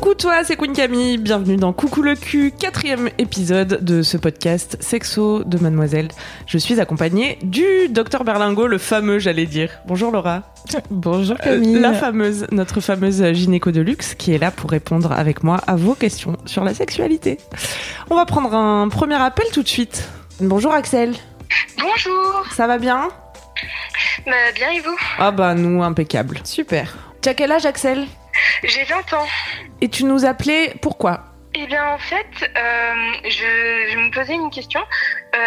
Coucou toi, c'est Queen Camille, bienvenue dans Coucou le cul, quatrième épisode de ce podcast Sexo de Mademoiselle. Je suis accompagnée du docteur Berlingo, le fameux j'allais dire. Bonjour Laura. Bonjour Camille. Euh, la fameuse, notre fameuse gynéco de luxe qui est là pour répondre avec moi à vos questions sur la sexualité. On va prendre un premier appel tout de suite. Bonjour Axel. Bonjour. Ça va bien? Bah, bien et vous? Ah bah nous, impeccable. Super. Tu as quel âge Axel? J'ai 20 ans. Et tu nous appelais pourquoi? Eh bien, en fait, euh, je, je me posais une question. Euh,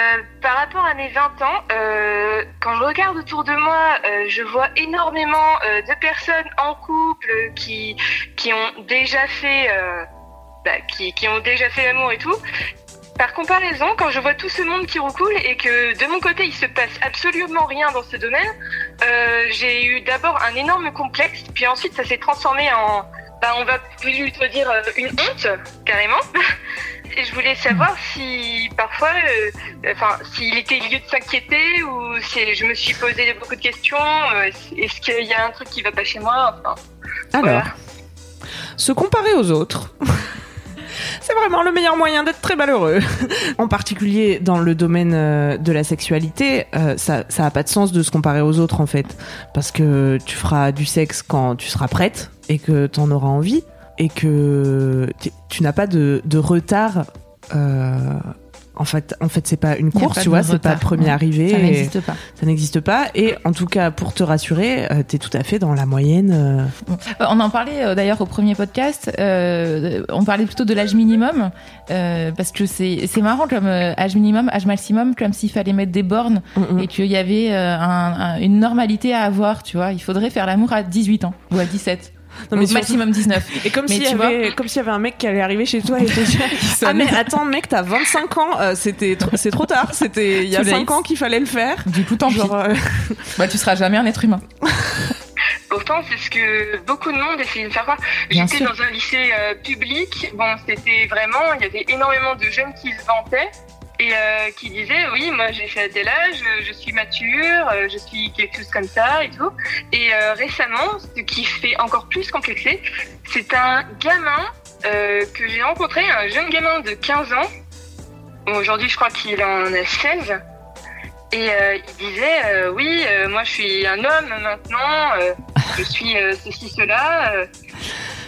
par rapport à mes 20 ans, euh, quand je regarde autour de moi, je vois énormément de personnes en couple qui, qui ont déjà fait, bah, qui, qui ont déjà fait l'amour et tout. Par comparaison, quand je vois tout ce monde qui recoule et que de mon côté il se passe absolument rien dans ce domaine, euh, j'ai eu d'abord un énorme complexe, puis ensuite ça s'est transformé en, bah, on va plutôt dire euh, une honte carrément. Et je voulais savoir si parfois, euh, enfin, s'il était lieu de s'inquiéter ou si je me suis posé beaucoup de questions. euh, Est-ce qu'il y a un truc qui va pas chez moi enfin, Alors, Voilà. se comparer aux autres. C'est vraiment le meilleur moyen d'être très malheureux. en particulier dans le domaine euh, de la sexualité, euh, ça ça a pas de sens de se comparer aux autres en fait, parce que tu feras du sexe quand tu seras prête et que tu en auras envie et que tu- n'as pas de, de retard. euh, en fait, en fait, c'est pas une course, tu vois, c'est pas premier ouais. arrivé. Ça n'existe pas. ça n'existe pas. Et en tout cas, pour te rassurer, euh, t'es tout à fait dans la moyenne. euh, Euh, On en parlait euh, d'ailleurs au premier podcast. on parlait plutôt de l'âge minimum parce que c'est marrant comme âge minimum, âge maximum, comme s'il fallait mettre des bornes mm, mm. et qu'il y avait un- un- une normalité à avoir. Tu vois, il faudrait faire l'amour à 18 ans ou à 17. Non, mais maximum 19. Et comme s'il y y avait un mec qui allait arriver chez toi et te dire Ah, mais attends, mec, t'as 25 ans, euh, c'était tr- c'est trop tard, c'était il y a Too 5 late. ans qu'il fallait le faire. Du coup, tant pis. Genre, euh, Bah, tu seras jamais un être humain. Pourtant, c'est ce que beaucoup de monde essaie de faire. Bien J'étais dans un lycée euh, public. Bon, c'était vraiment, il y avait énormément de jeunes qui se vantaient et euh, qui disaient oui, moi j'ai fait tel âge, euh, je suis mature, euh, je suis quelque chose comme ça et tout. Et euh, récemment, ce qui fait encore plus complexer, c'est un gamin euh, que j'ai rencontré, un jeune gamin de 15 ans. Bon, Aujourd'hui, je crois qu'il en a 16. Et il disait oui, moi je suis un homme maintenant, je suis ceci, cela.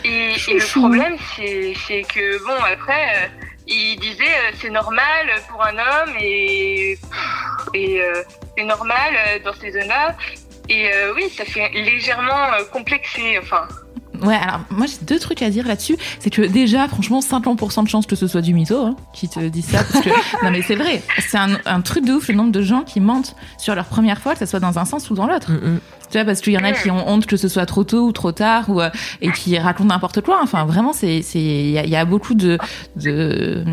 et, et le problème, c'est que, bon, après, il disait euh, c'est normal pour un homme et, et euh, c'est normal euh, dans ces zones-là. Et euh, oui, ça fait légèrement euh, complexé. Enfin, Ouais, alors moi j'ai deux trucs à dire là-dessus. C'est que déjà, franchement, 50% de chance que ce soit du mytho hein, qui te dit ça. Parce que, non mais c'est vrai, c'est un, un truc de ouf le nombre de gens qui mentent sur leur première fois, que ce soit dans un sens ou dans l'autre. mm. Tu vois, parce qu'il y en a qui ont honte que ce soit trop tôt ou trop tard, ou, euh, et qui racontent n'importe quoi. Enfin, vraiment, c'est, c'est, il y, a- il y a beaucoup de, de,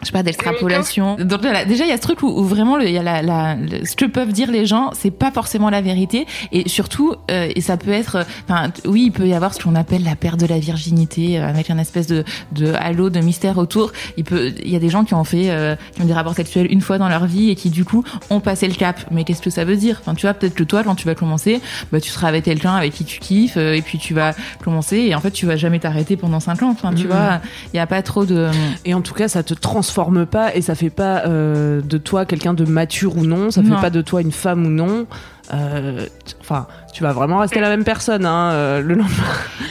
je sais pas, d'extrapolation. Donc voilà, déjà, il y a ce truc où, où vraiment, il y a la, la, le- ce que peuvent dire les gens, c'est pas forcément la vérité. Et surtout, euh, et ça peut être, euh, enfin, oui, il peut y avoir ce qu'on appelle la perte de la virginité, euh, avec un espèce de, de halo, de mystère autour. Il peut, il y a des gens qui ont fait, euh, qui ont des rapports sexuels une fois dans leur vie et qui, du coup, ont passé le cap. Mais qu'est-ce que ça veut dire? Enfin, tu vois, peut-être que toi, quand tu vas commencer, bah, tu seras avec quelqu'un avec qui tu kiffes, euh, et puis tu vas commencer, et en fait, tu vas jamais t'arrêter pendant cinq ans. Enfin, tu Mhm. vois, il y a pas trop de, Et en tout cas, ça te transforme pas et ça fait pas euh, de toi quelqu'un de mature ou non, ça Non. fait pas de toi une femme ou non. Euh, Enfin, tu vas vraiment rester la même personne hein, euh, le lendemain.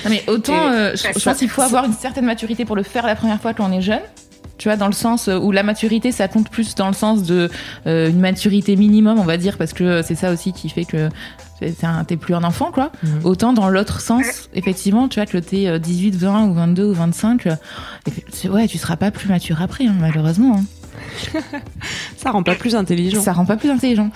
Non, mais autant, Et euh, je, pense qu'il faut avoir une certaine maturité pour le faire la première fois quand on est jeune. Tu vois, dans le sens où la maturité, ça compte plus dans le sens de euh, une maturité minimum, on va dire, parce que c'est ça aussi qui fait que t'es plus un enfant, quoi. Mhm. Autant dans l'autre sens, effectivement, tu vois, que t'es euh, 18, 20 ou 22 ou 25, euh, ouais, tu seras pas plus mature après, hein, malheureusement. hein. Ça rend pas plus intelligent. Ça rend pas plus intelligent.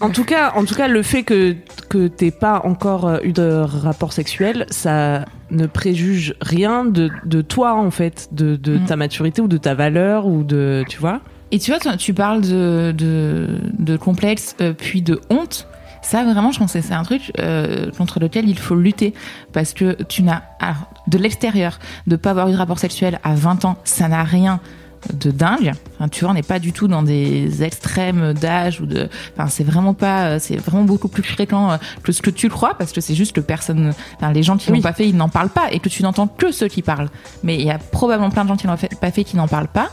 En tout cas, en tout cas, le fait que que t'aies pas encore euh, eu de rapport sexuel, ça ne préjuge rien de, de toi en fait, de, de Mm. ta maturité ou de ta valeur ou de, tu vois. Et tu vois, tu, tu parles de, de, de complexe, euh, puis de honte. Ça, vraiment, je pense que c'est un truc euh, contre lequel il faut lutter. Parce que tu n'as, alors, de l'extérieur, de pas avoir eu de rapport sexuel à 20 ans, ça n'a rien de dingue. Enfin, tu vois, on n'est pas du tout dans des extrêmes d'âge ou de. Enfin, c'est vraiment pas. C'est vraiment beaucoup plus fréquent euh, que ce que tu le crois parce que c'est juste que personne. Enfin, les gens qui l'ont pas fait, ils n'en parlent pas et que tu n'entends que ceux qui parlent. Mais il y a probablement plein de gens qui l'ont pas fait qui n'en parlent pas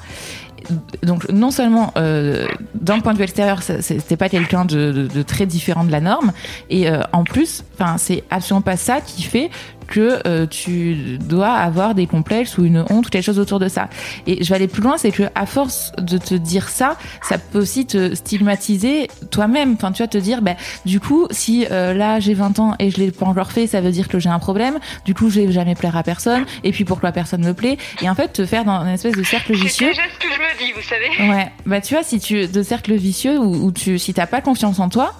donc non seulement euh, d'un point de vue extérieur, c'était pas quelqu'un de, de, de, très différent de la norme, et euh, en plus, enfin c'est absolument pas ça qui fait que euh, tu dois avoir des complexes ou une honte ou quelque chose autour de ça. Et je vais aller plus loin, c'est que à force de te dire ça, ça peut aussi te stigmatiser toi-même. Enfin, tu vas te dire, bah, du coup, si euh, là j'ai 20 ans et je l'ai pas encore fait, ça veut dire que j'ai un problème. Du coup, je vais jamais plaire à personne. Et puis pourquoi personne me plaît? Et en fait, te faire dans une espèce de cercle vicieux. C'est déjà ce que je me vous savez. Ouais. Bah tu vois, si tu de cercle vicieux où, où tu si t'as pas confiance en toi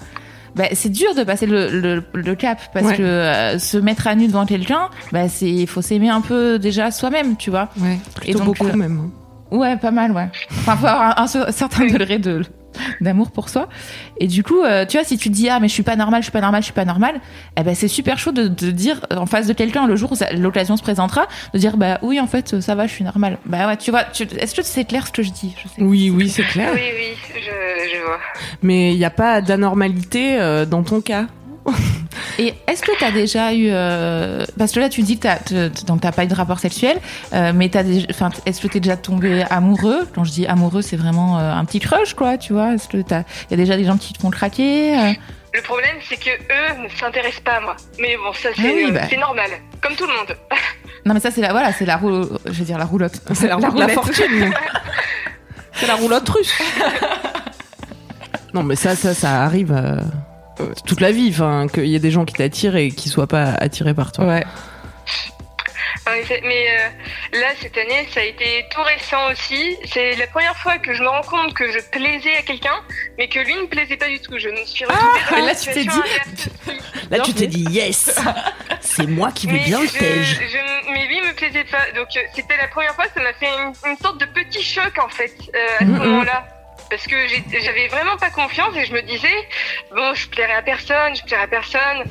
bah, c'est dur de passer le, le, le cap parce Ouais. que euh, se mettre à nu devant quelqu'un, bah c'est il faut s'aimer un peu déjà soi-même, tu vois. Ouais, plutôt donc, beaucoup euh, même. Ouais, pas mal, ouais. Enfin, faut avoir un, un certain degré de d'amour pour soi. Et du coup, euh, tu vois, si tu te dis ah mais je suis pas normal, je suis pas normal, je suis pas normal, eh ben c'est super chaud de, de dire en face de quelqu'un le jour où l'occasion se présentera, de dire bah oui en fait ça va, je suis normal. Bah ouais, tu vois, tu- est-ce que c'est clair ce que je dis? Je sais. Oui, oui, c'est clair. Oui, oui, je, je vois. Mais il n'y a pas d'anormalité euh, dans ton cas? Et est-ce que tu as déjà eu euh, parce que là tu dis que donc t'as pas eu de rapport sexuel, euh, mais t'as déjà, enfin est-ce que t'es déjà tombé amoureux? Quand je dis amoureux, c'est vraiment euh, un petit crush quoi, tu vois? Est-ce que t'as il y a déjà des gens qui te font craquer euh? Le problème, c'est que eux ne s'intéressent pas à moi. Mais bon, ça, c'est Ah oui, bah. normal. Comme tout le monde. Non mais ça c'est la voilà, c'est la roue, je vais dire la roulotte. C'est la, la roulette. fortune. c'est la roulotte russe. non, mais ça, ça, ça arrive euh, toute la vie. Enfin, qu'il y ait des gens qui t'attirent et qui soient pas attirés par toi. Ouais. Mais euh, là, cette année, ça a été tout récent aussi. C'est la première fois que je me rends compte que je plaisais à quelqu'un, mais que lui ne plaisait pas du tout. Je me suis retrouvée dans une là, tu t'es dit-. Là, tu t'es dit yes, c'est moi qui vais Mais, bien le je- mais lui me plaisait pas. Donc euh, c'était la première fois, ça m'a fait une, une sorte de petit choc en fait euh, à ce moment-là. Parce que j'avais vraiment pas confiance et je me disais, bon, je plairai à personne, je plairai à personne.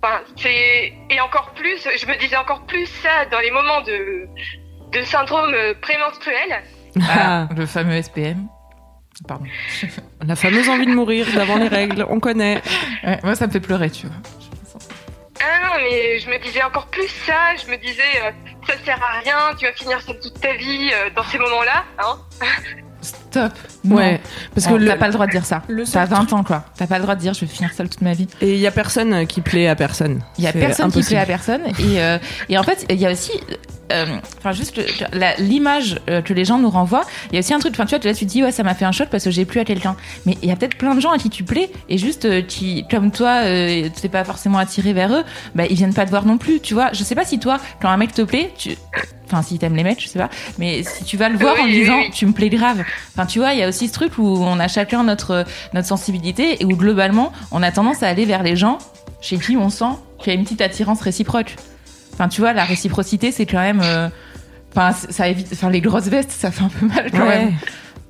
Enfin, c'est et encore plus, je me disais encore plus ça dans les moments de de syndrome prémenstruel. Ah, le fameux SPM. Pardon. la fameuse envie de mourir d'avant les règles, on connaît. Ouais, moi ça me fait pleurer, tu vois. Ah non, mais je me disais encore plus ça. Je me disais, euh, ça sert à rien, tu vas finir ça toute ta vie euh, dans ces moments-là. Hein Stop. Ouais, parce que t'as pas le droit de dire ça. T'as seul 20 ans quoi. T'as pas le droit de dire je vais finir seule toute ma vie. Et il y a personne qui plaît à personne. Il y a personne qui plaît à personne et euh, et en fait il y a aussi euh, enfin juste l'image euh, que les gens nous renvoient. Il y a aussi un truc. Enfin tu vois là tu te dis ouais ça m'a fait un choc parce que j'ai plu à quelqu'un. Mais il y a peut-être plein de gens à qui tu plais et juste euh, qui comme toi euh, t'es pas forcément attiré vers eux. Bah ils viennent pas te voir non plus. Tu vois. Je sais pas si toi quand un mec te plaît tu Enfin, si t'aimes les mecs, je sais pas. Mais si tu vas le voir Oui, en disant, oui. tu me plais grave. Enfin, tu vois, il y a aussi ce truc où on a chacun notre, notre sensibilité et où globalement, on a tendance à aller vers les gens chez qui on sent qu'il y a une petite attirance réciproque. Enfin, tu vois, la réciprocité, c'est quand même. euh, Enfin, ça évite. Enfin, les grosses vestes, ça fait un peu mal quand Ouais. même.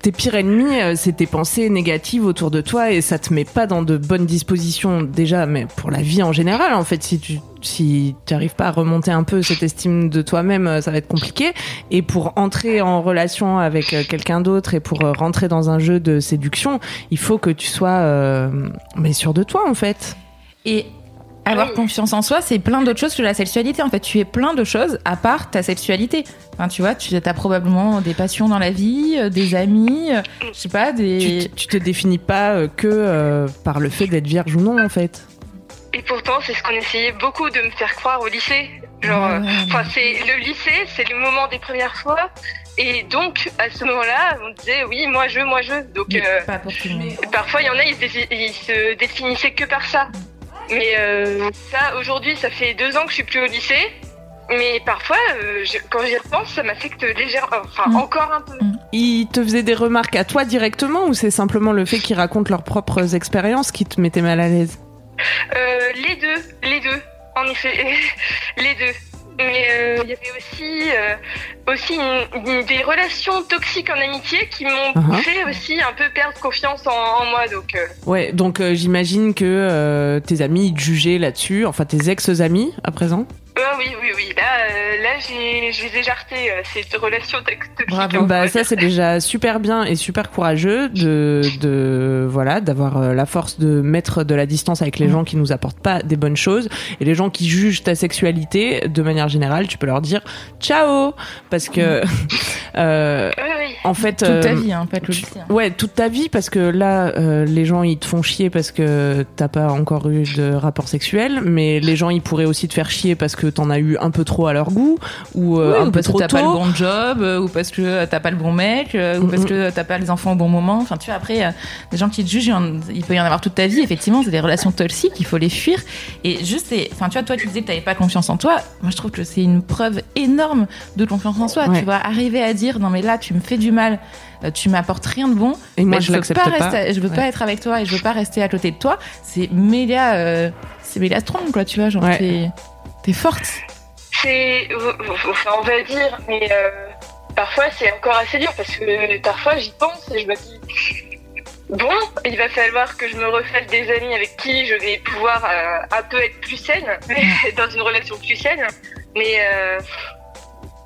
Tes pires ennemis, euh, c'est tes pensées négatives autour de toi et ça te met pas dans de bonnes dispositions déjà, mais pour la vie en général, en fait, si tu si tu arrives pas à remonter un peu cette estime de toi-même, euh, ça va être compliqué. Et pour entrer en relation avec quelqu'un d'autre et pour rentrer dans un jeu de séduction, il faut que tu sois euh, mais sûr de toi en fait. Et avoir Oui. confiance en soi, c'est plein d'autres choses que la sexualité. En fait, tu es plein de choses à part ta sexualité. Enfin, tu vois, tu as probablement des passions dans la vie, euh, des amis, euh, je sais pas, Tu, des. t- tu te définis pas euh, que euh, par le fait d'être vierge ou non en fait. Et pourtant, c'est ce qu'on essayait beaucoup de me faire croire au lycée. Genre, euh, c'est le lycée, c'est le moment des premières fois. Et donc, à ce moment-là, on disait oui, moi je, moi je. Donc, euh, parfois, il y en a, ils se définissaient que par ça. Mais euh, ça, aujourd'hui, ça fait deux ans que je suis plus au lycée. Mais parfois, euh, je- quand j'y repense, ça m'affecte légèrement, enfin Mm. encore un peu. Ils te faisaient des remarques à toi directement ou c'est simplement le fait qu'ils racontent leurs propres expériences qui te mettait mal à l'aise? Euh, les deux, les deux, en effet, les deux. Mais euh, il y avait aussi, euh, aussi une- une- des relations toxiques en amitié qui m'ont Uh-huh. fait aussi un peu perdre confiance en, en moi. Donc, euh, Ouais, donc j'imagine que tes amis ils te jugeaient là-dessus, enfin tes ex-amis à présent? Oui, oui, oui. Là, euh, là j'ai, j'ai déjà jarté euh, cette relation toxique. Bravo. Bah, ça, c'est déjà super bien et super courageux de, de voilà, d'avoir euh, la force de mettre de la distance avec les Mm. gens qui nous apportent pas des bonnes choses. Et les gens qui jugent ta sexualité, de manière générale, tu peux leur dire ciao. Parce que, euh, Oui, oui. en fait. Toute ta euh, vie, hein, pas que le lycée. hein. Ouais, toute ta vie, parce que là, euh, les gens, ils te font chier parce que t'as pas encore eu de rapport sexuel, mais les gens, ils pourraient aussi te faire chier parce que t'en as eu un peu trop à leur goût, ou euh, un ou peu parce que trop t'as tôt. pas le bon job, euh, ou parce que t'as pas le bon mec, euh, ou parce Mhm. que t'as pas les enfants au bon moment. Enfin, tu vois, après, euh, les gens qui te jugent, il peut y en avoir toute ta vie. Effectivement, c'est des relations toxiques, il faut les fuir. Et juste, enfin, tu vois, toi, tu disais que t'avais pas confiance en toi. Moi, je trouve que c'est une preuve énorme de confiance en soi. Ouais. Tu vas arriver à dire, non, mais là, tu me fais du mal, euh, tu m'apportes rien de bon. Et moi, mais je veux pas. pas. rester- je veux Ouais. pas être avec toi et je veux pas rester à côté de toi. C'est méga, euh, c'est méga strong, quoi, tu vois. Genre, Ouais. T'es, forte. C'est, enfin, on va dire, mais euh, parfois c'est encore assez dur parce que parfois j'y pense et je me dis, bon, il va falloir que je me refasse des amis avec qui je vais pouvoir euh, un peu être plus saine, dans une relation plus saine. Mais euh,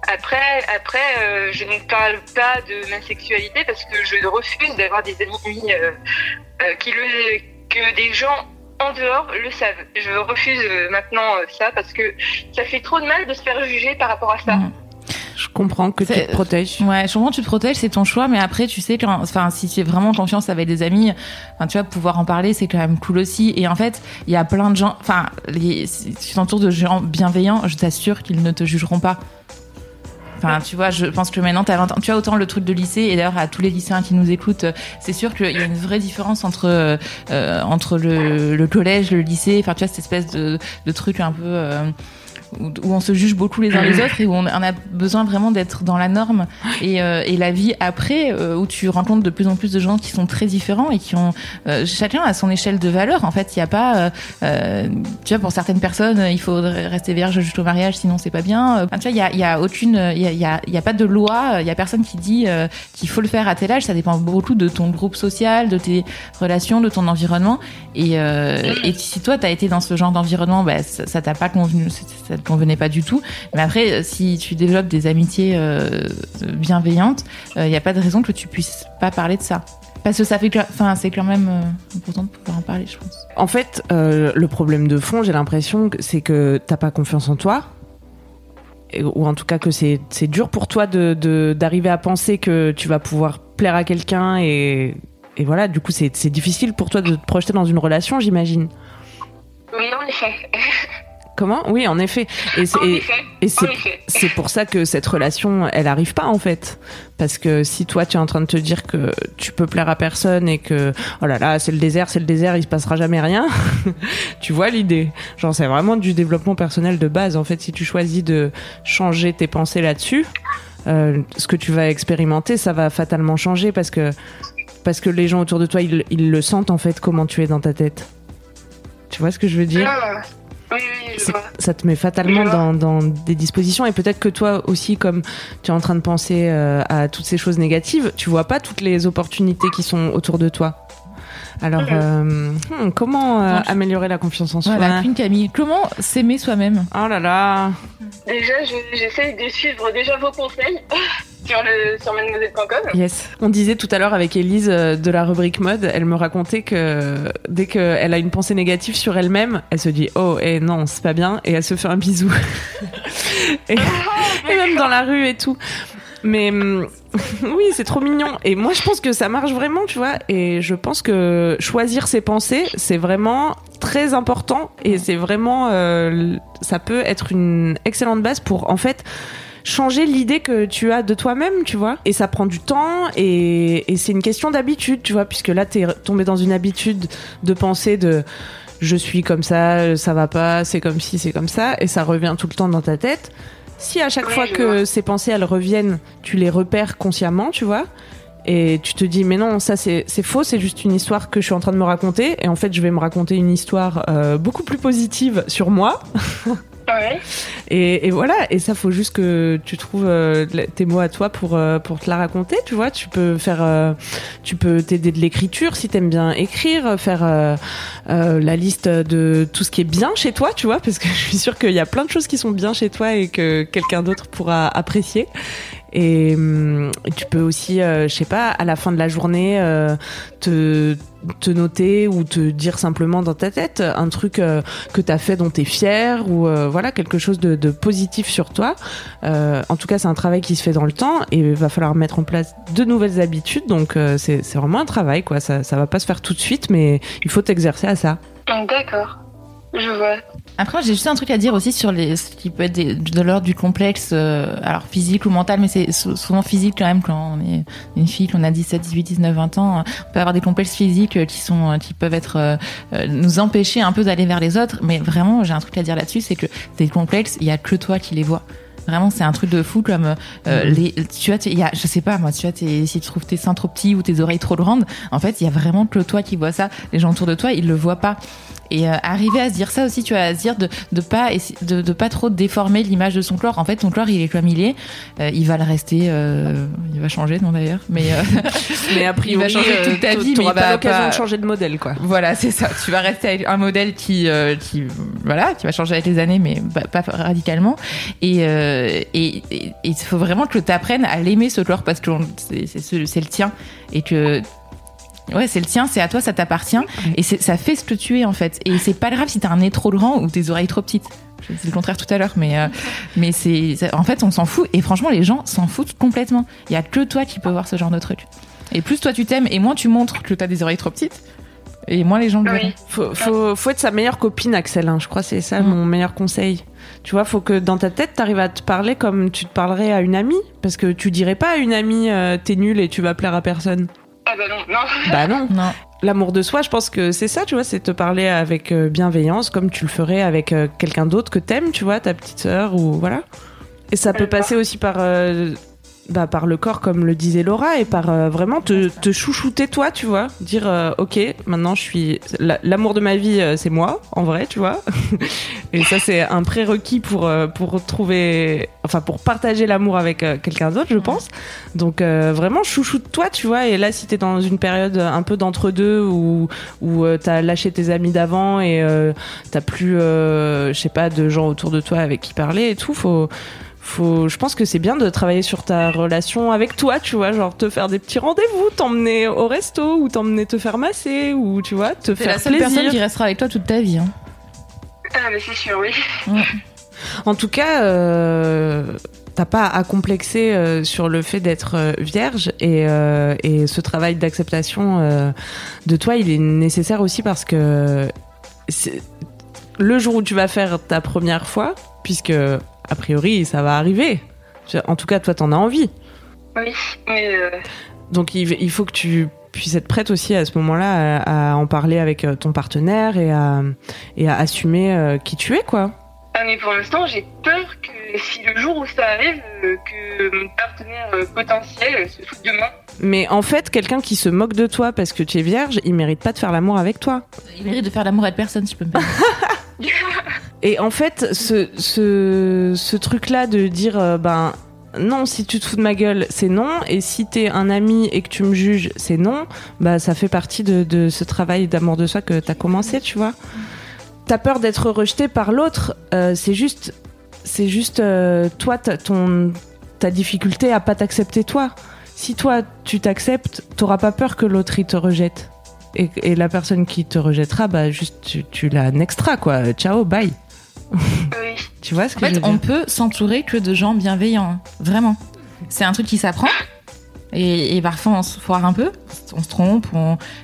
après, après, euh, je ne parle pas de ma sexualité parce que je refuse d'avoir des amis qui le, que des gens en dehors le savent. Je refuse euh, maintenant euh, ça parce que ça fait trop de mal de se faire juger par rapport à ça. Mhm. Je comprends que tu te protèges. Ouais, je comprends, tu te protèges, c'est ton choix, mais après, tu sais que, enfin, si tu es vraiment confiance avec des amis, enfin, tu vois, pouvoir en parler, c'est quand même cool aussi. Et en fait, il y a plein de gens, enfin, les- si tu t'entoures de gens bienveillants, je t'assure qu'ils ne te jugeront pas. Enfin, tu vois, je pense que maintenant, t'as 20 ans. Tu as autant le truc de lycée, et d'ailleurs, à tous les lycéens qui nous écoutent, euh, c'est sûr qu'il y a une vraie différence entre, euh, euh, entre le, le collège, le lycée, enfin, tu vois, cette espèce de, de truc un peu. euh, où, où on se juge beaucoup les uns les autres et où on, on a besoin vraiment d'être dans la norme et, euh, et la vie après euh, où tu rencontres de plus en plus de gens qui sont très différents et qui ont euh, chacun a son échelle de valeur. En fait il n'y a pas euh, euh, tu vois pour certaines personnes il faudrait rester vierge jusqu'au mariage sinon c'est pas bien. Enfin, tu vois il y a, y a aucune il y a, il y a, y a pas de loi il y a personne qui dit euh, qu'il faut le faire à tel âge. Ça dépend beaucoup de ton groupe social de tes relations de ton environnement. Et, euh, et si toi t'as été dans ce genre d'environnement bah, ça ça t'a pas convenu ça ça convenait pas du tout mais après euh, si tu développes des amitiés euh, bienveillantes il n'y a pas de raison que tu puisses pas parler de ça parce que ça fait que enfin c'est quand même euh, important de pouvoir en parler je pense En fait, euh, le problème de fond, j'ai l'impression c'est que t'as pas confiance en toi. Ou en tout cas que c'est dur pour toi de de- d'arriver à penser que tu vas pouvoir plaire à quelqu'un et, et voilà, du coup c'est c'est difficile pour toi de te projeter dans une relation, j'imagine. Oui, en effet. Comment? Oui, en effet. Et c'est pour ça que cette relation, elle arrive pas en fait. Parce que si toi tu es en train de te dire que tu peux plaire à personne et que oh là là c'est le désert, c'est le désert, il se passera jamais rien. tu vois l'idée. Genre c'est vraiment du développement personnel de base. En fait, si tu choisis de changer tes pensées là-dessus, euh, ce que tu vas expérimenter, ça va fatalement changer parce que parce que les gens autour de toi ils, ils le sentent en fait comment tu es dans ta tête. Tu vois ce que je veux dire? Ah. Oui, oui, je c'est- vois. ça te met fatalement dans, dans des dispositions. Et peut-être que toi aussi comme tu es en train de penser euh, à toutes ces choses négatives tu vois pas toutes les opportunités qui sont autour de toi. Alors euh, hmm, comment euh, Donc- améliorer la confiance en soi? Voilà Queen Camille. Comment s'aimer soi-même? Oh là là. Déjà, je- j'essaie de suivre déjà vos conseils sur, le, sur mademoiselle.com. Yes. On disait tout à l'heure avec Elise euh, de la rubrique mode, elle me racontait que dès qu'elle a une pensée négative sur elle-même, elle se dit oh et non c'est pas bien et elle se fait un bisou. et, et même dans la rue et tout. Mais hum, oui, c'est trop mignon. Et moi, je pense que ça marche vraiment, tu vois. Et je pense que choisir ses pensées, c'est vraiment très important. Et c'est vraiment, euh, ça peut être une excellente base pour, en fait, changer l'idée que tu as de toi-même, tu vois. Et ça prend du temps et, et c'est une question d'habitude, tu vois, puisque là, t'es tombé dans une habitude de penser de je suis comme ça, ça va pas, c'est comme ci, c'est comme ça, et ça revient tout le temps dans ta tête. Si à chaque fois que vois. ces pensées elles reviennent, tu les repères consciemment, tu vois, et tu te dis mais non ça c'est c'est faux, c'est juste une histoire que je suis en train de me raconter, et en fait je vais me raconter une histoire euh, beaucoup plus positive sur moi, Et, et, voilà, et ça faut juste que tu trouves euh, tes mots à toi pour euh, pour te la raconter, tu vois. Tu peux faire, euh, tu peux t'aider de l'écriture si t'aimes bien écrire, faire la liste de tout ce qui est bien chez toi, tu vois, parce que je suis sûre qu'il y a plein de choses qui sont bien chez toi et que quelqu'un d'autre pourra apprécier. Et hum, tu peux aussi, je sais pas, à la fin de la journée, te te noter ou te dire simplement dans ta tête un truc euh, que tu as fait dont tu es fier ou euh, voilà quelque chose de, positif sur toi. Euh, en tout cas, c'est un travail qui se fait dans le temps et il va falloir mettre en place de nouvelles habitudes. Donc c'est vraiment un travail quoi. Ça ça va pas se faire tout de suite, mais il faut t'exercer à ça. D'accord. Je vois. Après, j'ai juste un truc à dire aussi sur les, ce qui peut être de l'ordre du complexe, euh, alors physique ou mental, mais c'est souvent physique quand même quand on est une fille, qu'on a 17, 18, 19, 20 ans. On peut avoir des complexes physiques euh, qui sont, euh, qui peuvent être, nous empêcher un peu d'aller vers les autres. Mais vraiment, j'ai un truc à dire là-dessus, c'est que ces complexes, il y a que toi qui les vois. Vraiment, c'est un truc de fou comme euh, les. Tu vois, il y a, je sais pas moi, tu vois, si tu trouves tes seins trop petits ou tes oreilles trop grandes, en fait, il y a vraiment que toi qui vois ça. Les gens autour de toi, ils le voient pas. Et euh, arriver à se dire ça aussi, tu vois, à se dire de, de pas de, de pas trop déformer l'image de son corps. En fait, ton corps, il est comme il est. Euh, il va le rester. Euh, il va changer, non d'ailleurs. Mais mais a priori, il va changer toute ta vie. Mais il pas l'occasion de changer de modèle, quoi. Voilà, c'est ça. Tu vas rester avec un modèle qui qui voilà, qui va changer avec les années, mais pas, radicalement. Et et il faut vraiment que tu apprennes à l'aimer ce corps parce que c'est le tien et que Ouais, c'est le tien, c'est à toi, ça t'appartient. Et ça fait ce que tu es, en fait. Et c'est pas grave si t'as un nez trop grand ou tes oreilles trop petites. C'est le contraire tout à l'heure, mais, euh, mais c'est. En fait, on s'en fout. Et franchement, les gens s'en foutent complètement. Il y a que toi qui peux voir ce genre de truc. Et plus toi tu t'aimes, et moins tu montres que t'as des oreilles trop petites, et moins les gens le oui. faut, faut, faut, être sa meilleure copine, Axel. Hein. Je crois que c'est ça mm. mon meilleur conseil. Tu vois, faut que dans ta tête, t'arrives à te parler comme tu te parlerais à une amie. Parce que tu dirais pas à une amie, euh, t'es nul et tu vas plaire à personne. Ah bah non, non. Bah non. non. L'amour de soi, je pense que c'est ça, tu vois, c'est te parler avec euh, bienveillance, comme tu le ferais avec euh, quelqu'un d'autre que t'aimes, tu vois, ta petite sœur ou voilà. Et ça peut passer aussi par euh, bah, par le corps, comme le disait Laura, et par euh, vraiment te, te, chouchouter toi, tu vois. Dire, euh, ok, maintenant je suis. L'amour de ma vie, euh, c'est moi, en vrai, tu vois. et ça, c'est un prérequis pour, pour trouver. Enfin, pour partager l'amour avec quelqu'un d'autre, je pense. Donc, vraiment, chouchoute toi, tu vois. Et là, si t'es dans une période un peu d'entre-deux où, où t'as lâché tes amis d'avant et t'as plus, je sais pas, de gens autour de toi avec qui parler et tout, faut faut, je pense que c'est bien de travailler sur ta relation avec toi, tu vois, genre te faire des petits rendez-vous, t'emmener au resto ou t'emmener te faire masser ou tu vois, te faire la seule personne qui restera avec toi toute ta vie. Hein. Ah mais c'est sûr, oui. En tout cas, euh, t'as pas à complexer euh, sur le fait d'être euh, vierge et, euh, et, ce travail d'acceptation de toi, il est nécessaire aussi parce que le jour où tu vas faire ta première fois, puisque a priori, ça va arriver. En tout cas, toi, t'en as envie. Oui, mais. Euh, Donc, il, faut que tu puisses être prête aussi à ce moment-là à, en parler avec euh, ton partenaire et à, et à assumer euh, qui tu es, quoi. Ah, mais pour l'instant, j'ai peur que si le jour où ça arrive, que mon partenaire potentiel se foute de moi. Mais en fait, quelqu'un qui se moque de toi parce que tu es vierge, il mérite pas de faire l'amour avec toi. Il mérite de faire l'amour avec personne, si je peux me permettre. Et en fait, ce, ce, ce truc-là de dire, euh, ben, non, si tu te fous de ma gueule, c'est non. Et si t'es un ami et que tu me juges, c'est non. Bah, ça fait partie de, de ce travail d'amour de soi que t'as commencé, tu vois. T'as peur d'être rejeté par l'autre. Euh, c'est juste, c'est juste euh, toi, ton, ta difficulté à pas t'accepter toi. Si toi, tu t'acceptes, t'auras pas peur que l'autre il te rejette. Et, et, la personne qui te rejettera, bah, juste, tu, tu la nextras, quoi. Ciao, bye. tu vois ce que en fait, on peut s'entourer que de gens bienveillants, vraiment. C'est un truc qui s'apprend. Et, et, parfois on se foire un peu, on se trompe,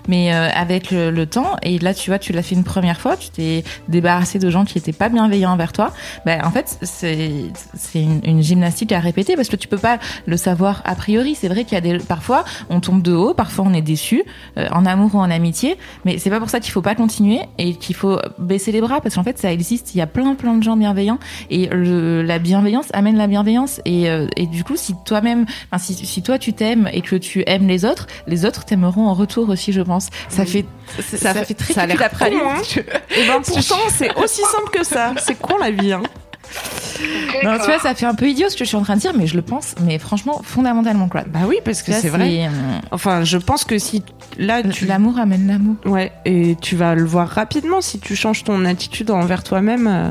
mais euh, avec le, temps, et là tu vois, tu l'as fait une première fois, tu t'es débarrassé de gens qui étaient pas bienveillants envers toi. Ben en fait, c'est une, une, gymnastique à répéter parce que tu peux pas le savoir a priori. C'est vrai qu'il y a des parfois on tombe de haut, parfois on est déçu euh, en amour ou en amitié, mais c'est pas pour ça qu'il faut pas continuer et qu'il faut baisser les bras parce qu'en fait ça existe. Il y a plein plein de gens bienveillants et le, la bienveillance amène la bienveillance et, euh, et du coup si toi-même, si, si toi tu t'aimes et que tu aimes les autres, les autres t'aimeront en retour aussi, je pense. Ça fait ça, fait très ça a l'air con, hein. Et ben pourtant c'est aussi simple que ça. C'est con la vie. Hein. Non, tu vois, ça fait un peu idiot ce que je suis en train de dire, mais je le pense, mais franchement, fondamentalement, quoi. Bah oui, parce que c'est vrai. euh, Enfin, je pense que si là, tu L'amour amène l'amour. Ouais, et tu vas le voir rapidement si tu changes ton attitude envers toi-même. euh,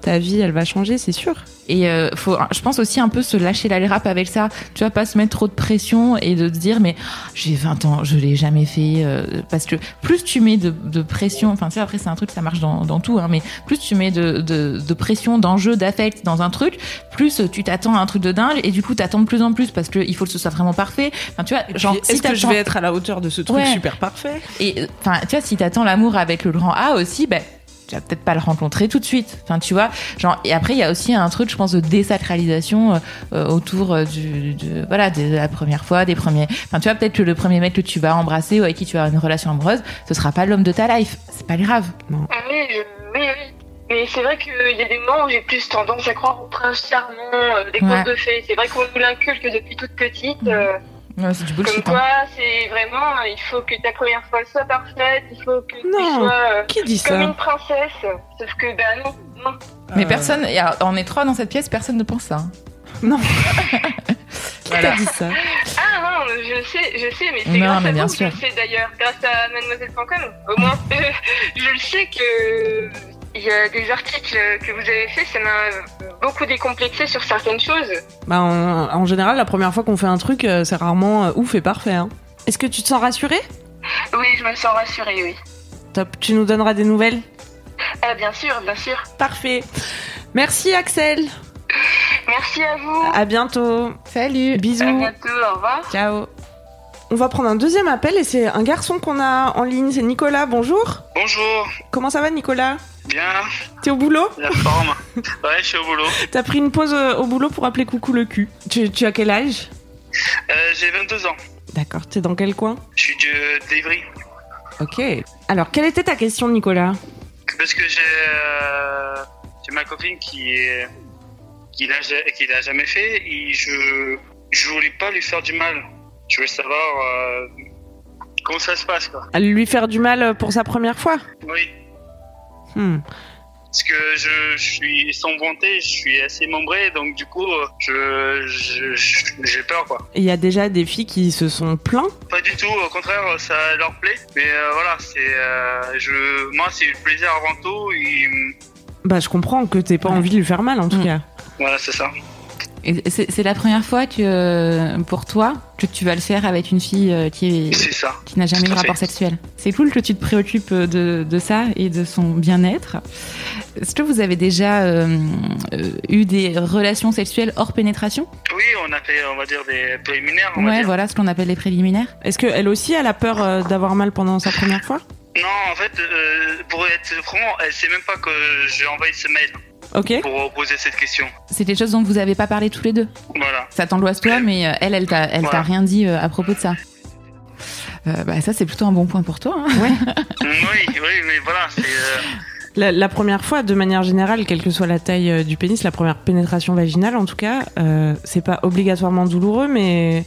ta vie, elle va changer, c'est sûr. Et euh, faut, je pense aussi un peu se lâcher la rap avec ça. Tu vas pas se mettre trop de pression et de te dire mais j'ai 20 ans, je l'ai jamais fait. euh, parce que plus tu mets de, de pression, enfin tu sais après c'est un truc ça marche dans, dans tout, hein, mais plus tu mets de, de, de pression, d'enjeu, d'affect dans un truc, plus tu t'attends à un truc de dingue et du coup t'attends de plus en plus parce que il faut que ce soit vraiment parfait. Enfin tu vois, genre Puis, si est-ce que je vais être à la hauteur de ce truc Ouais. super parfait? Et enfin, tu vois, si t'attends l'amour avec le grand A aussi, ben tu vas peut-être pas le rencontrer tout de suite. Enfin, tu vois, genre et après il y a aussi un truc, je pense, de désacralisation euh, euh, autour euh, du, de voilà de la première fois, des premiers. Enfin, tu vois, peut-être que le premier mec que tu vas embrasser ou avec qui tu vas avoir une relation amoureuse, ce sera pas l'homme de ta life. C'est pas grave. Ah Oui, je- oui, oui. Mais c'est vrai qu'il y a des moments où j'ai plus tendance à croire au prince charmant, euh, des contes Ouais. de fées. C'est vrai qu'on nous l'inculque depuis toute petite. euh, Ouais, c'est du comme bullshit. hein. quoi, c'est vraiment, euh, il faut que ta première fois soit parfaite, il faut que tu sois euh, Qui dit comme ça une princesse. Sauf que, bah non, non. Mais Euh, personne, on est trois dans cette pièce, personne ne pense ça. hein. Non. Qui t'a dit ça Ah non, je sais, je sais, mais c'est Non, grâce mais à bien vous que sûr. je le sais d'ailleurs, grâce à mademoiselle.com. Au moins, euh, je le sais que il y a des articles que vous avez faits, ça m'a beaucoup décomplexé sur certaines choses. Bah, en, en général, la première fois qu'on fait un truc, euh, c'est rarement euh, ouf et parfait. hein. Est-ce que tu te sens rassurée? Oui, je me sens rassurée, oui. Top. Tu nous donneras des nouvelles? Ah, bien sûr, bien sûr. Parfait. Merci Axel. Merci à vous. À bientôt. Salut. À Bisous. bientôt, au revoir. Ciao. On va prendre un deuxième appel et c'est un garçon qu'on a en ligne. C'est Nicolas. Bonjour. Bonjour, Comment ça va, Nicolas? Bien, T'es au boulot? La forme. Ouais, je suis au boulot. T'as pris une pause euh, au boulot pour appeler coucou le cul. Tu, tu as quel âge? Euh, j'ai 22 ans. D'accord. T'es dans quel coin? Je suis de d'Ivry. Ok. Alors, quelle était ta question, Nicolas? Parce que j'ai euh, j'ai ma copine qui est qui l'a jamais fait et je je voulais pas lui faire du mal. Je voulais savoir euh, comment ça se passe quoi. À lui faire du mal pour sa première fois? Oui, Hmm. parce que je, je suis sans volonté, je suis assez membré donc du coup je je- je- j'ai peur quoi. Il y a déjà des filles qui se sont plaints. Pas du tout, au contraire, ça leur plaît. Mais euh, voilà, c'est euh, je moi c'est le plaisir avant tout et Bah, je comprends que t'aies pas Ouais. envie de lui faire mal, en tout Hmm. cas. voilà, c'est ça. Et C'est la première fois que euh, pour toi que tu vas le faire avec une fille euh, qui est qui n'a jamais eu de rapport fait. sexuel. C'est cool que tu te préoccupes de, de ça et de son bien-être. Est-ce que vous avez déjà euh, euh, eu des relations sexuelles hors pénétration? Oui, on a fait, on va dire, des préliminaires. On va Ouais, dire. voilà ce qu'on appelle les préliminaires. Est-ce qu'elle aussi, elle a peur euh, d'avoir mal pendant sa première fois? Non, en fait, euh, pour être franc, elle sait même pas que j'ai envoyé ce mail Ok. pour poser cette question. C'est des choses dont vous n'avez pas parlé tous les deux. Voilà. Ça t'angoisse toi, mais euh, elle, elle t'a, elle t'a rien dit euh, à propos de ça. Euh, bah ça c'est plutôt un bon point pour toi. hein. oui, oui, mais voilà, c'est. euh, La, la première fois, de manière générale, quelle que soit la taille euh, du pénis, la première pénétration vaginale, en tout cas, euh, c'est pas obligatoirement douloureux, mais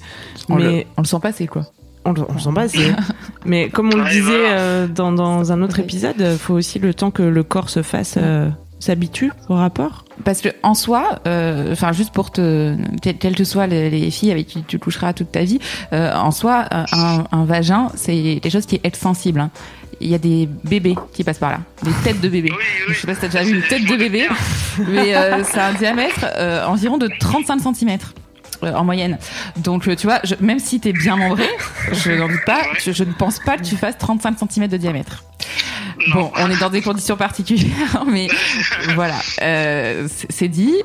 On, mais le, on le sent passer quoi. on, le- on s'en bat. c'est- mais comme on le disait voilà. euh, dans, dans un autre épisode, il faut aussi le temps que le corps se fasse, euh, s'habitue au rapport. Parce que en soi, euh, enfin juste pour te, quelles que soient les, les filles avec qui tu coucheras toute ta vie, euh, en soi, un, un vagin, c'est quelque chose qui est extensible. hein. Il y a des bébés qui passent par là, des têtes de bébés. Oui, oui. Je sais pas si t'as déjà vu une tête de bébé, mais euh, c'est un diamètre euh, environ de 35 cm. en moyenne. Donc, euh, tu vois, je- même si t'es bien membré, je n'en doute pas, je, je ne pense pas que tu fasses 35 cm de diamètre. Bon, on est dans des conditions particulières, mais voilà, euh, c'est dit.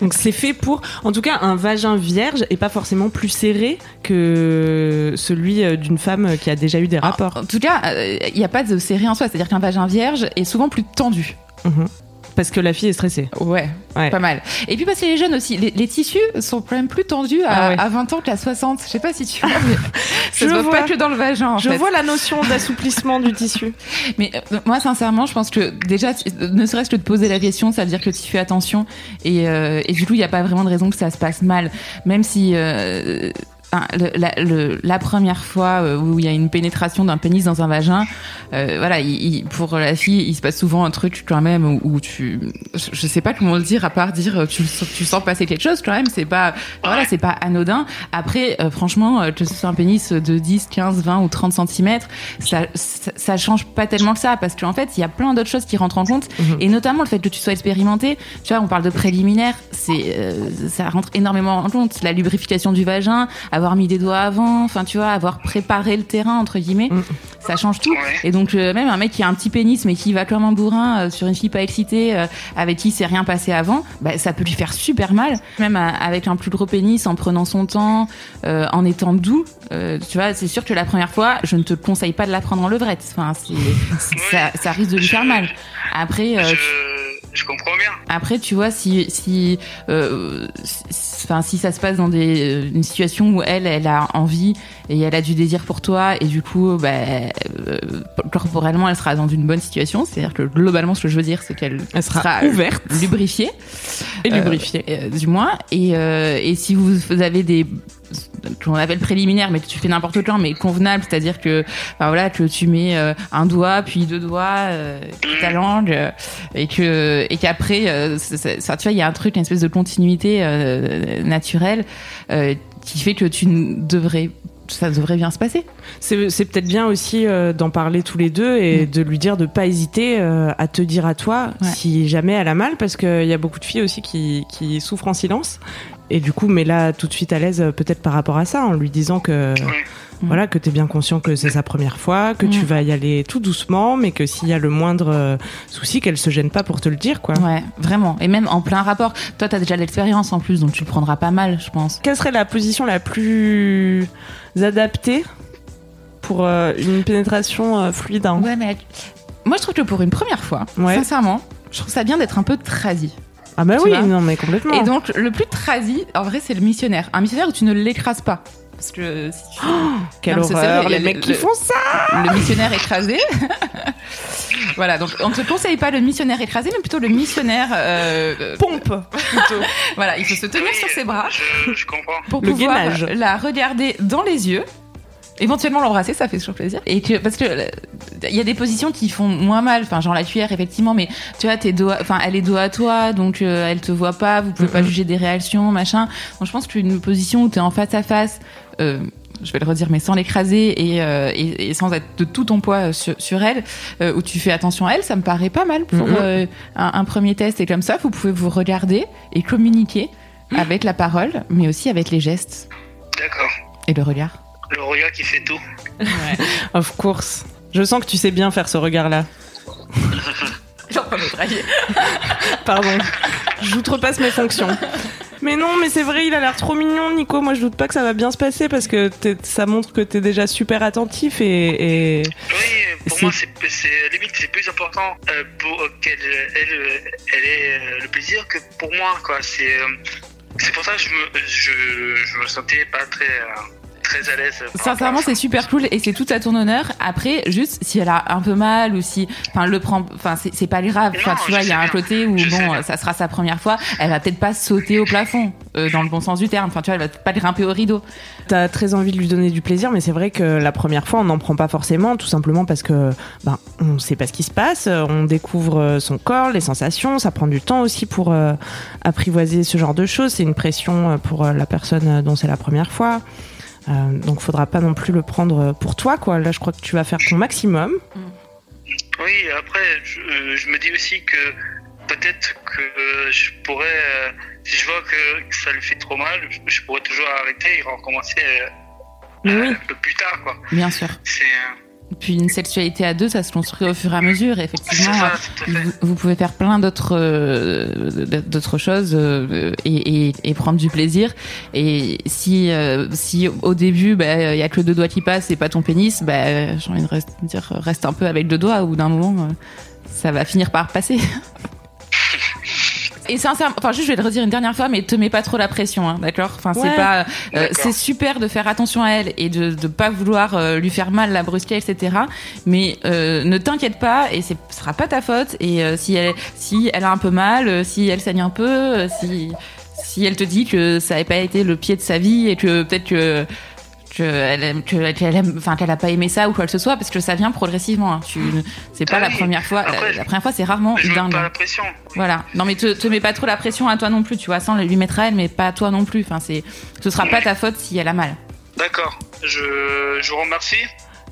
Donc c'est fait pour, en tout cas, un vagin vierge est pas forcément plus serré que celui euh, d'une femme qui a déjà eu des rapports. En tout cas, euh, il n'y a pas de série en soi, c'est-à-dire qu'un vagin vierge est souvent plus tendu. Mhm. Parce que la fille est stressée. Ouais, Ouais. pas mal. Et puis parce que les jeunes aussi, les, les tissus sont quand même plus tendus à, Ah ouais. à 20 ans qu'à 60. Je sais pas si tu vois, mais ça Je se vois. pas que dans le vagin. En Je fait. vois la notion d'assouplissement du tissu. Mais euh, moi, sincèrement, je pense que déjà, tu- ne serait-ce que de poser la question, ça veut dire que tu fais attention. Et, euh, et du coup, il n'y a pas vraiment de raison que ça se passe mal. Même si, euh, Le- la, le- la première fois euh, où il y a une pénétration d'un pénis dans un vagin, euh, voilà, il, il- pour la fille, il se passe souvent un truc quand même où, où tu, je, je sais pas comment le dire à part dire euh, tu, tu sens passer quelque chose quand même, c'est pas, voilà, c'est pas anodin. Après, euh, franchement, que ce soit un pénis de 10, 15, 20 ou 30 cm, ça, ça, ça change pas tellement que ça parce qu'en fait, il y a plein d'autres choses qui rentrent en compte Mhm. et notamment le fait que tu sois expérimenté. Tu vois, on parle de préliminaire, c'est, ça rentre énormément en compte. La lubrification du vagin, avoir mis des doigts avant, enfin tu vois, avoir préparé le terrain entre guillemets, Mm. ça change tout. Ouais. Et donc euh, même un mec qui a un petit pénis mais qui va comme un bourrin euh, sur une fille pas excitée, euh, avec qui il s'est rien passé avant, bah, ça peut lui faire super mal. Même euh, avec un plus gros pénis, en prenant son temps, euh, en étant doux, euh, tu vois, c'est sûr que la première fois, je ne te conseille pas de la prendre en levrette. Enfin, c'est, c'est- ça, ça risque de lui faire mal. Après, euh, Je, comprends bien. après, tu vois, si si, euh, si- enfin, si ça se passe dans des, euh, une situation où elle, elle a envie et elle a du désir pour toi et du coup, bah, euh, corporellement, elle sera dans une bonne situation. C'est-à-dire que globalement, ce que je veux dire, c'est qu'elle Elle sera ouverte lubrifiée, et euh, lubrifiée. euh, du moins. Et, euh, et si vous avez des qu'on appelle préliminaires, mais que tu fais n'importe quoi, mais convenable, c'est-à-dire que, enfin, voilà, que tu mets euh, un doigt, puis deux doigts, euh, puis ta langue, euh, et que et qu'après, euh, ça, ça- ça, tu vois, il y a un truc, une espèce de continuité euh, naturelle euh, qui fait que tu devrais ça devrait bien se passer. C'est peut-être bien aussi euh, d'en parler tous les deux et Mm. de lui dire de pas hésiter euh, à te dire à toi Ouais. si jamais elle a mal parce qu'il y a beaucoup de filles aussi qui, qui souffrent en silence et du coup mais là tout de suite à l'aise peut-être par rapport à ça en lui disant que Ouais. Voilà que t'es bien conscient que c'est sa première fois que tu Mm. vas y aller tout doucement mais que s'il y a le moindre euh, souci qu'elle se gêne pas pour te le dire quoi. Ouais, vraiment. Et même en plein rapport. Toi, t'as déjà de l'expérience en plus, donc tu le prendras pas mal, je pense. Quelle serait la position la plus adaptée pour euh, une pénétration euh, fluide hein? Ouais, mais moi, je trouve que pour une première fois, Ouais. sincèrement, je trouve ça bien d'être un peu tradi. Ah bah Tu oui, non mais complètement. Et donc, le plus tradi, en vrai, c'est le missionnaire. Un missionnaire où tu ne l'écrases pas. Parce que si tu... Quelle Non, horreur, sérieux, les le- mecs qui le- font ça le missionnaire écrasé. voilà, donc on ne te conseille pas le missionnaire écrasé, mais plutôt le missionnaire. euh, euh, Pompe plutôt. voilà, il faut se tenir Oui, sur ses bras Je, je comprends. pour Le pouvoir gainage. la regarder dans les yeux. Éventuellement l'embrasser, ça fait toujours plaisir. Et que parce que euh, il y a des positions qui font moins mal, enfin genre la cuillère effectivement, mais tu vois tes doigts, enfin elle est dos à toi, donc euh, elle te voit pas, vous pouvez pas Mhm. juger des réactions, machin. Donc je pense qu'une position où t'es en face à face, euh, je vais le redire, mais sans l'écraser et, euh, et, et sans être de tout ton poids sur, sur elle, euh, où tu fais attention à elle, ça me paraît pas mal pour Mhm. euh, un, un premier test. Et comme ça, vous pouvez vous regarder et communiquer avec la parole, mais aussi avec les gestes D'accord. et le regard. Le regard qui fait tout. Of course. Je sens que tu sais bien faire ce regard-là. J'en prends le brailler. Pardon. J'outrepasse mes fonctions. Mais non, mais c'est vrai, il a l'air trop mignon, Nico. Moi, je doute pas que ça va bien se passer parce que ça montre que t'es déjà super attentif et, et- Oui, pour C'est- moi, c'est c'est- limite c'est plus important euh, pour euh, qu'elle elle, euh, elle ait euh, le plaisir que pour moi, quoi. C'est euh, c'est pour ça que je me je, je me sentais pas très euh, très à l'aise. Sincèrement, c'est super cool et c'est tout à ton honneur. Après, juste si elle a un peu mal ou si, enfin, le prend, enfin, c'est pas grave. Enfin, Non, tu vois, il y a un bien. côté où Je bon, ça sera sa première fois. Elle va peut-être pas sauter au plafond, euh, dans le bon sens du terme. Enfin, tu vois, elle va pas grimper au rideau. t'as très envie de lui donner du plaisir, mais c'est vrai que la première fois, on n'en prend pas forcément, tout simplement parce que ben on sait pas ce qui se passe, euh, on découvre euh, son corps, les sensations, ça prend du temps aussi pour euh, apprivoiser ce genre de choses. C'est une pression pour euh, la personne dont c'est la première fois. Euh, donc faudra pas non plus le prendre pour toi quoi. Là je crois que tu vas faire ton maximum. Oui, après, je, euh, je me dis aussi que peut-être que euh, je pourrais, euh, si je vois que ça lui fait trop mal, je, pourrais toujours arrêter et recommencer oui. un peu plus tard, quoi. Bien sûr. C'est Puis une sexualité à deux, ça se construit au fur et à mesure. Effectivement, vous, vous pouvez faire plein d'autres euh, d'autres choses euh, et, et, et prendre du plaisir. Et si euh, si au début, bah, il y a que deux doigts qui passent et pas ton pénis, bah, j'ai envie de reste, dire reste un peu avec deux doigts. Au bout d'un moment, euh, ça va finir par passer. Et sincèrement, enfin juste je vais le redire une dernière fois, mais te mets pas trop la pression, hein, d'accord? Enfin c'est Ouais. pas, euh, c'est super de faire attention à elle et de de pas vouloir euh, lui faire mal, la brusquer, etc. Mais euh, ne t'inquiète pas et ce sera pas ta faute. Et euh, si elle si elle a un peu mal, euh, si elle saigne un peu, euh, si Si elle te dit que ça n'avait pas été le pied de sa vie et que peut-être que qu'elle aime, que- qu'elle aime, enfin qu'elle a pas aimé ça ou quoi que ce soit, parce que ça vient progressivement. hein. Tu, c'est pas Ah la oui. première fois. Après, la, première fois, c'est rarement Je dingue. mets pas hein. la pression. Voilà. Non, mais te, te mets pas trop la pression à toi non plus, tu vois. On lui mettra à elle, mais pas à toi non plus. Enfin, c'est, ce sera pas ta faute si elle a mal. D'accord. Je, je vous remercie.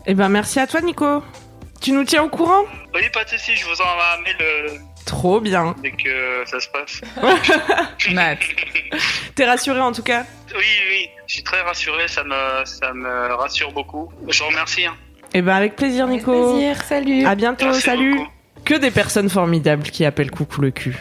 Eh ben, merci à toi, Nico. Tu nous tiens au courant? Oui, pas de soucis, je vous envoie un mail euh, Trop bien. dès que ça se passe. Matt. T'es rassuré en tout cas Oui, oui, je suis très rassuré, ça me, ça me rassure beaucoup. Je vous remercie. hein. Eh ben, avec plaisir, Nico. salut. À bientôt, Merci salut. beaucoup. Que des personnes formidables qui appellent coucou le cul.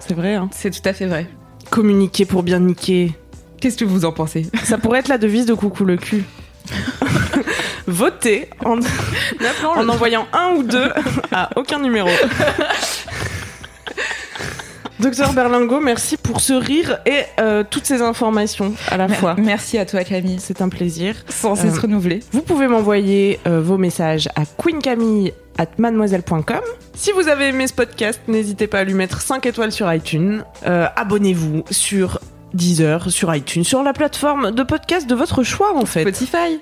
C'est vrai, hein. C'est tout à fait vrai. Communiquer pour bien niquer. Qu'est-ce que vous en pensez? Ça pourrait être la devise de coucou le cul. Votez en, en envoyant un ou deux à aucun numéro. Docteur Berlingo, merci pour ce rire et euh, toutes ces informations à la fois. Merci à toi, Camille. C'est un plaisir. Sans cesse renouveler. Vous pouvez m'envoyer euh, vos messages à queencamille at mademoiselle.com. Si vous avez aimé ce podcast, n'hésitez pas à lui mettre 5 étoiles sur iTunes. Euh, Abonnez-vous sur Deezer, sur iTunes, sur la plateforme de podcast de votre choix en fait. Spotify.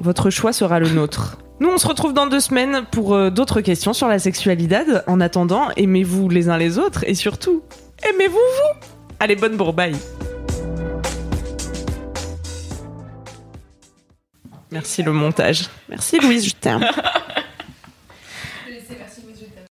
Votre choix sera le nôtre. Nous, on se retrouve dans deux semaines pour euh, d'autres questions sur la sexualité. En attendant, aimez-vous les uns les autres et surtout, aimez-vous vous Allez, bonne bourbaille Merci le montage. Merci Louise, je t'aime.